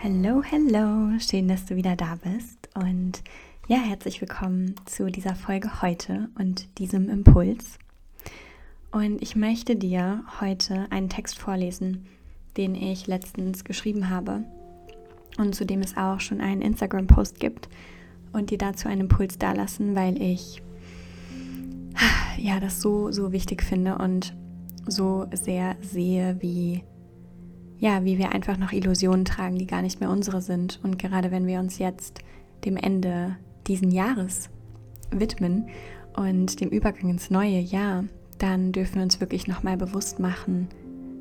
Hallo, hallo, schön, dass du wieder da bist und ja, herzlich willkommen zu dieser Folge heute und diesem Impuls. Und ich möchte dir heute einen Text vorlesen, den ich letztens geschrieben habe und zu dem es auch schon einen Instagram-Post gibt und dir dazu einen Impuls dalassen, weil ich ja das so, so wichtig finde und so sehr sehe, wie ja, wie wir einfach noch Illusionen tragen, die gar nicht mehr unsere sind. Und gerade wenn wir uns jetzt dem Ende diesen Jahres widmen und dem Übergang ins neue Jahr, dann dürfen wir uns wirklich nochmal bewusst machen,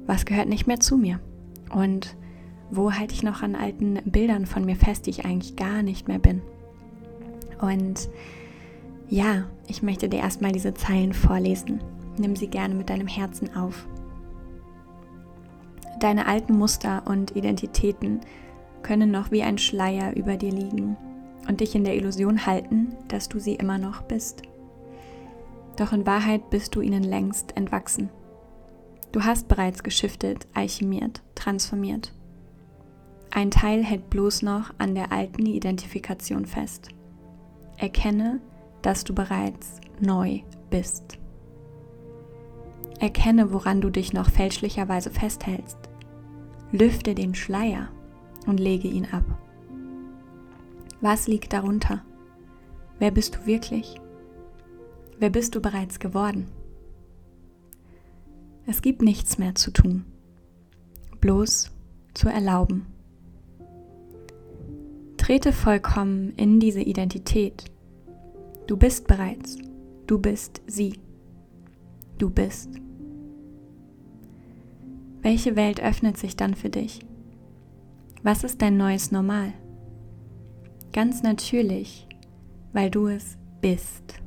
was gehört nicht mehr zu mir und wo halte ich noch an alten Bildern von mir fest, die ich eigentlich gar nicht mehr bin. Und ja, ich möchte dir erstmal diese Zeilen vorlesen. Nimm sie gerne mit deinem Herzen auf. Deine alten Muster und Identitäten können noch wie ein Schleier über dir liegen und dich in der Illusion halten, dass du sie immer noch bist. Doch in Wahrheit bist du ihnen längst entwachsen. Du hast bereits geschiftet, alchemiert, transformiert. Ein Teil hält bloß noch an der alten Identifikation fest. Erkenne, dass du bereits neu bist. Erkenne, woran du dich noch fälschlicherweise festhältst. Lüfte den Schleier und lege ihn ab. Was liegt darunter? Wer bist du wirklich? Wer bist du bereits geworden? Es gibt nichts mehr zu tun, bloß zu erlauben. Trete vollkommen in diese Identität. Du bist bereits, du bist sie, du bist. Welche Welt öffnet sich dann für dich? Was ist dein neues Normal? Ganz natürlich, weil du es bist.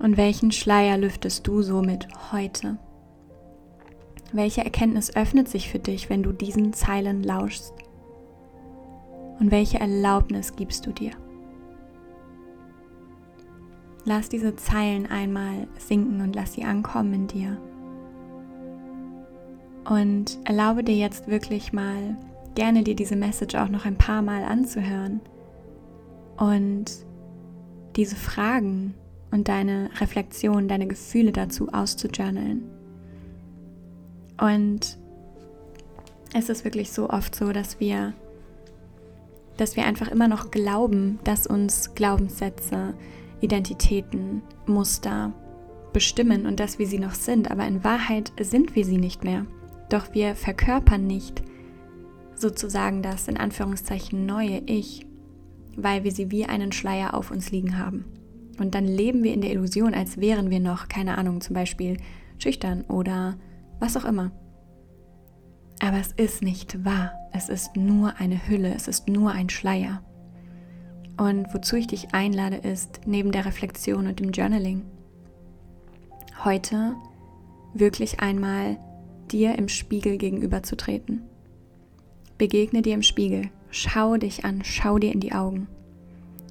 Und welchen Schleier lüftest du somit heute? Welche Erkenntnis öffnet sich für dich, wenn du diesen Zeilen lauschst? Und welche Erlaubnis gibst du dir? Lass diese Zeilen einmal sinken und lass sie ankommen in dir. Und erlaube dir jetzt wirklich mal gerne dir diese Message auch noch ein paar Mal anzuhören und diese Fragen und deine Reflexion, deine Gefühle dazu auszujournalen. Und es ist wirklich so oft so, dass wir, dass wir einfach immer noch glauben, dass uns Glaubenssätze, Identitäten, Muster bestimmen und dass wir sie noch sind, aber in Wahrheit sind wir sie nicht mehr. Doch wir verkörpern nicht sozusagen das in Anführungszeichen neue Ich, weil wir sie wie einen Schleier auf uns liegen haben. Und dann leben wir in der Illusion, als wären wir noch, keine Ahnung, zum Beispiel schüchtern oder was auch immer. Aber es ist nicht wahr. Es ist nur eine Hülle, es ist nur ein Schleier. Und wozu ich dich einlade, ist neben der Reflexion und dem Journaling heute wirklich einmal dir im Spiegel gegenüberzutreten. Begegne dir im Spiegel, schau dich an, schau dir in die Augen.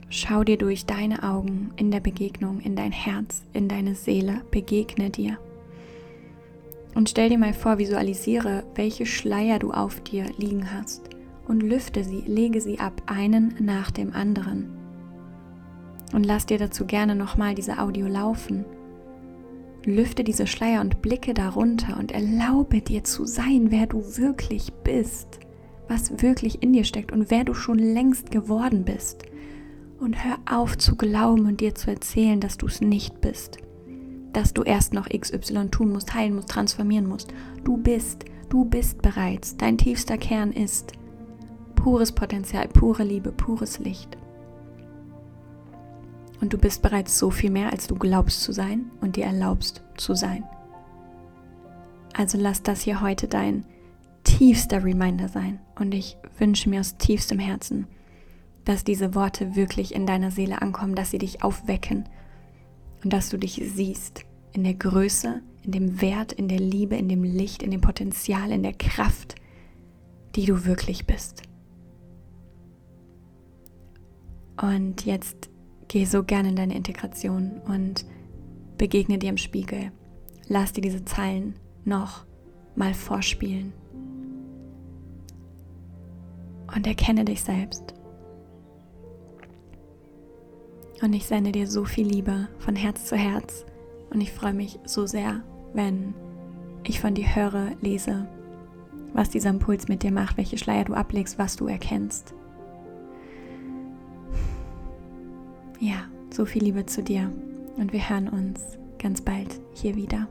Schau dir durch deine Augen in der Begegnung, in dein Herz, in deine Seele, begegne dir. Und stell dir mal vor, visualisiere, welche Schleier du auf dir liegen hast und lüfte sie, lege sie ab, einen nach dem anderen. Und lass dir dazu gerne nochmal diese Audio laufen. Lüfte diese Schleier und blicke darunter und erlaube dir zu sein, wer du wirklich bist, was wirklich in dir steckt und wer du schon längst geworden bist. Und hör auf zu glauben und dir zu erzählen, dass du es nicht bist. Dass du erst noch XY tun musst, heilen musst, transformieren musst. Du bist, du bist bereits. Dein tiefster Kern ist pures Potenzial, pure Liebe, pures Licht. Und du bist bereits so viel mehr, als du glaubst zu sein und dir erlaubst zu sein. Also lass das hier heute dein tiefster Reminder sein. Und ich wünsche mir aus tiefstem Herzen, dass diese Worte wirklich in deiner Seele ankommen, dass sie dich aufwecken und dass du dich siehst in der Größe, in dem Wert, in der Liebe, in dem Licht, in dem Potenzial, in der Kraft, die du wirklich bist. Und jetzt geh so gerne in deine Integration und begegne dir im Spiegel. Lass dir diese Zeilen noch mal vorspielen. und erkenne dich selbst. Und ich sende dir so viel Liebe von Herz zu Herz und ich freue mich so sehr, wenn ich von dir höre, lese, was dieser Impuls mit dir macht, welche Schleier du ablegst, was du erkennst. Ja, so viel Liebe zu dir und wir hören uns ganz bald hier wieder.